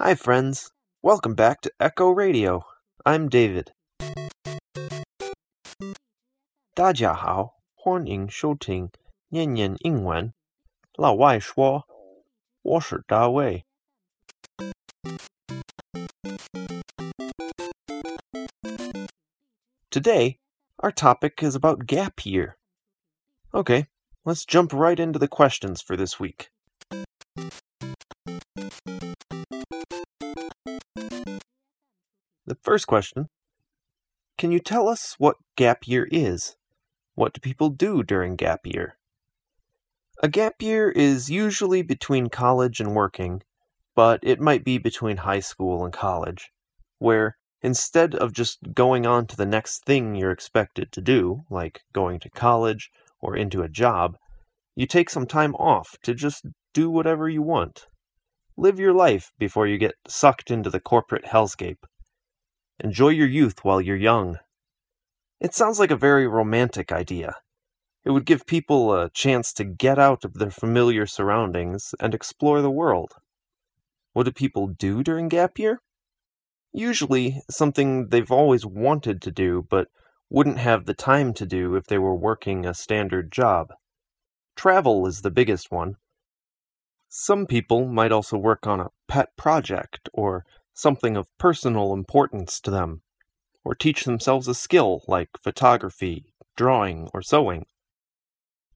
Hi, friends. Welcome back to Echo Radio. I'm David. 大家好，欢迎收听念念英文。老外说，我是大卫。Today, our topic is about gap year. Okay, let's jump right into the questions for this week. First question Can you tell us what gap year is? What do people do during gap year? A gap year is usually between college and working, but it might be between high school and college, where instead of just going on to the next thing you're expected to do, like going to college or into a job, you take some time off to just do whatever you want. Live your life before you get sucked into the corporate hellscape. Enjoy your youth while you're young. It sounds like a very romantic idea. It would give people a chance to get out of their familiar surroundings and explore the world. What do people do during gap year? Usually, something they've always wanted to do but wouldn't have the time to do if they were working a standard job. Travel is the biggest one. Some people might also work on a pet project or something of personal importance to them, or teach themselves a skill like photography, drawing, or sewing.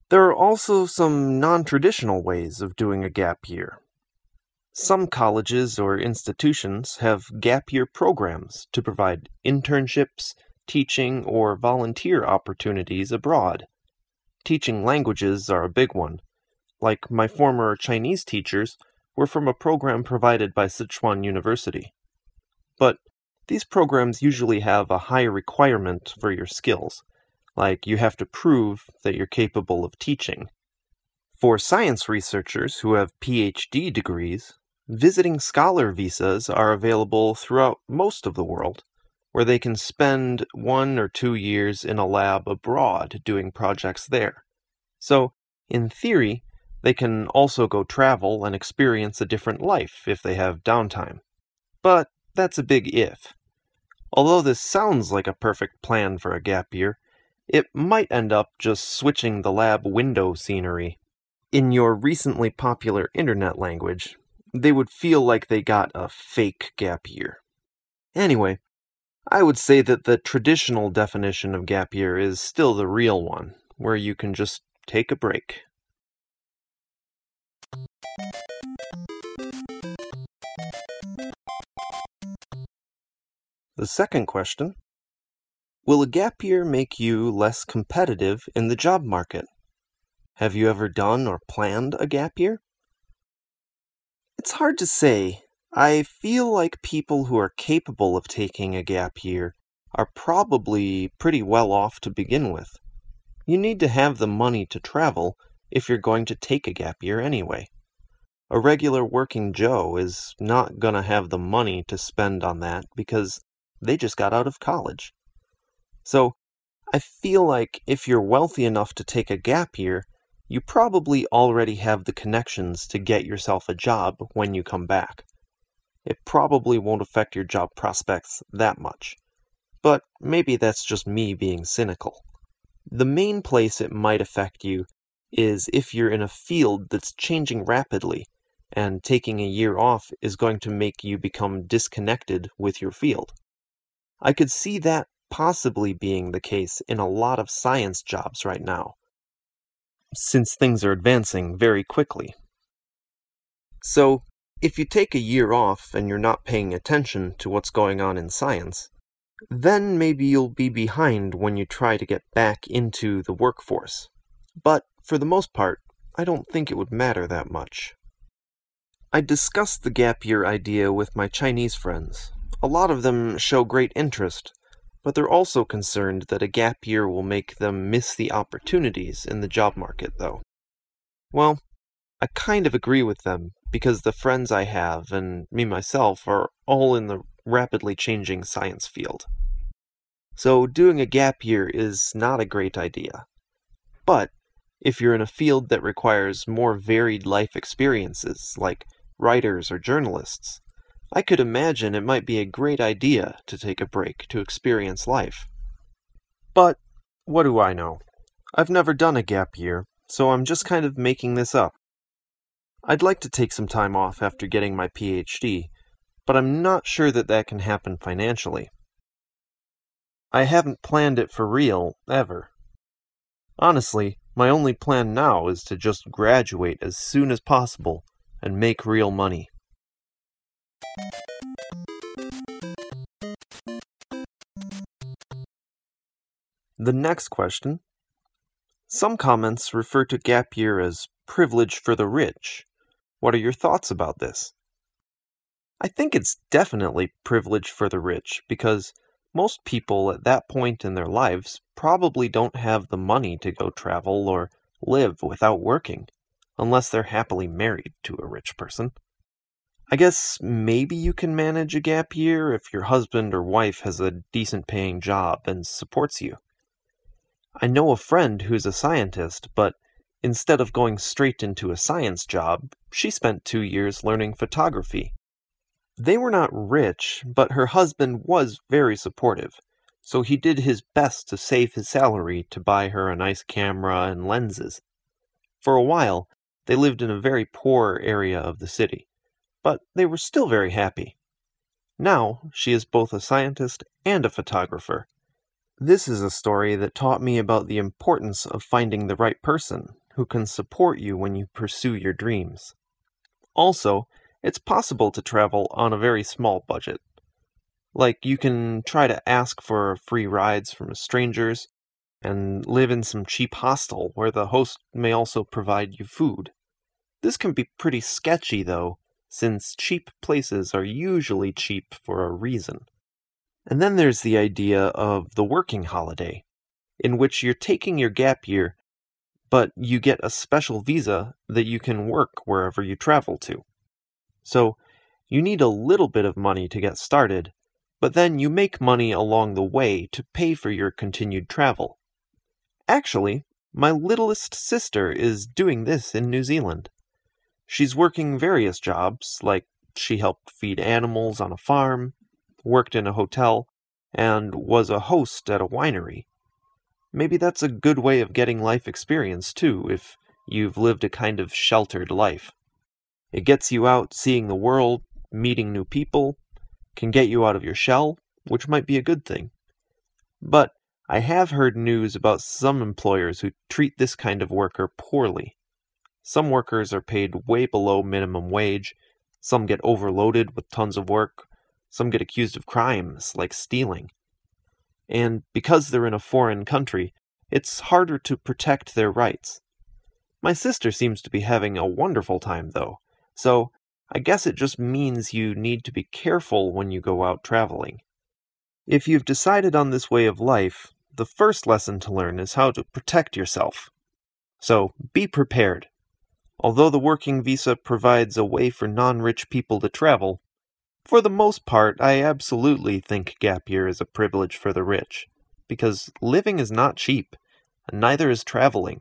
There are also some non traditional ways of doing a gap year. Some colleges or institutions have gap year programs to provide internships, teaching, or volunteer opportunities abroad. Teaching languages are a big one. Like my former Chinese teachers were from a program provided by Sichuan University. But these programs usually have a high requirement for your skills, like you have to prove that you're capable of teaching. For science researchers who have PhD degrees, visiting scholar visas are available throughout most of the world, where they can spend one or two years in a lab abroad doing projects there. So, in theory, they can also go travel and experience a different life if they have downtime. But that's a big if. Although this sounds like a perfect plan for a gap year, it might end up just switching the lab window scenery. In your recently popular internet language, they would feel like they got a fake gap year. Anyway, I would say that the traditional definition of gap year is still the real one, where you can just take a break. The second question Will a gap year make you less competitive in the job market? Have you ever done or planned a gap year? It's hard to say. I feel like people who are capable of taking a gap year are probably pretty well off to begin with. You need to have the money to travel if you're going to take a gap year anyway. A regular working Joe is not going to have the money to spend on that because they just got out of college. So, I feel like if you're wealthy enough to take a gap year, you probably already have the connections to get yourself a job when you come back. It probably won't affect your job prospects that much. But maybe that's just me being cynical. The main place it might affect you is if you're in a field that's changing rapidly, and taking a year off is going to make you become disconnected with your field. I could see that possibly being the case in a lot of science jobs right now, since things are advancing very quickly. So, if you take a year off and you're not paying attention to what's going on in science, then maybe you'll be behind when you try to get back into the workforce. But for the most part, I don't think it would matter that much. I discussed the gap year idea with my Chinese friends, a lot of them show great interest, but they're also concerned that a gap year will make them miss the opportunities in the job market, though. Well, I kind of agree with them because the friends I have and me myself are all in the rapidly changing science field. So, doing a gap year is not a great idea. But, if you're in a field that requires more varied life experiences, like writers or journalists, I could imagine it might be a great idea to take a break to experience life. But what do I know? I've never done a gap year, so I'm just kind of making this up. I'd like to take some time off after getting my PhD, but I'm not sure that that can happen financially. I haven't planned it for real, ever. Honestly, my only plan now is to just graduate as soon as possible and make real money. The next question. Some comments refer to gap year as privilege for the rich. What are your thoughts about this? I think it's definitely privilege for the rich because most people at that point in their lives probably don't have the money to go travel or live without working, unless they're happily married to a rich person. I guess maybe you can manage a gap year if your husband or wife has a decent paying job and supports you. I know a friend who's a scientist, but instead of going straight into a science job, she spent two years learning photography they were not rich, but her husband was very supportive, so he did his best to save his salary to buy her a nice camera and lenses. For a while, they lived in a very poor area of the city, but they were still very happy. Now, she is both a scientist and a photographer. This is a story that taught me about the importance of finding the right person who can support you when you pursue your dreams. Also, it's possible to travel on a very small budget. Like, you can try to ask for free rides from strangers and live in some cheap hostel where the host may also provide you food. This can be pretty sketchy, though, since cheap places are usually cheap for a reason. And then there's the idea of the working holiday, in which you're taking your gap year, but you get a special visa that you can work wherever you travel to. So you need a little bit of money to get started, but then you make money along the way to pay for your continued travel. Actually, my littlest sister is doing this in New Zealand. She's working various jobs, like she helped feed animals on a farm, worked in a hotel, and was a host at a winery. Maybe that's a good way of getting life experience, too, if you've lived a kind of sheltered life. It gets you out seeing the world, meeting new people, can get you out of your shell, which might be a good thing. But I have heard news about some employers who treat this kind of worker poorly. Some workers are paid way below minimum wage, some get overloaded with tons of work, some get accused of crimes like stealing. And because they're in a foreign country, it's harder to protect their rights. My sister seems to be having a wonderful time, though. So, I guess it just means you need to be careful when you go out traveling. If you've decided on this way of life, the first lesson to learn is how to protect yourself. So, be prepared. Although the working visa provides a way for non rich people to travel, for the most part, I absolutely think gap year is a privilege for the rich, because living is not cheap, and neither is traveling.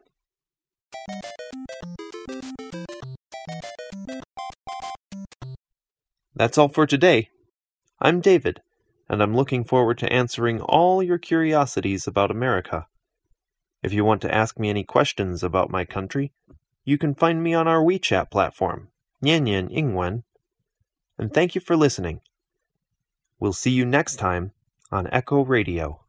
That's all for today. I'm David, and I'm looking forward to answering all your curiosities about America. If you want to ask me any questions about my country, you can find me on our WeChat platform, Nian Yingwen. And thank you for listening. We'll see you next time on Echo Radio.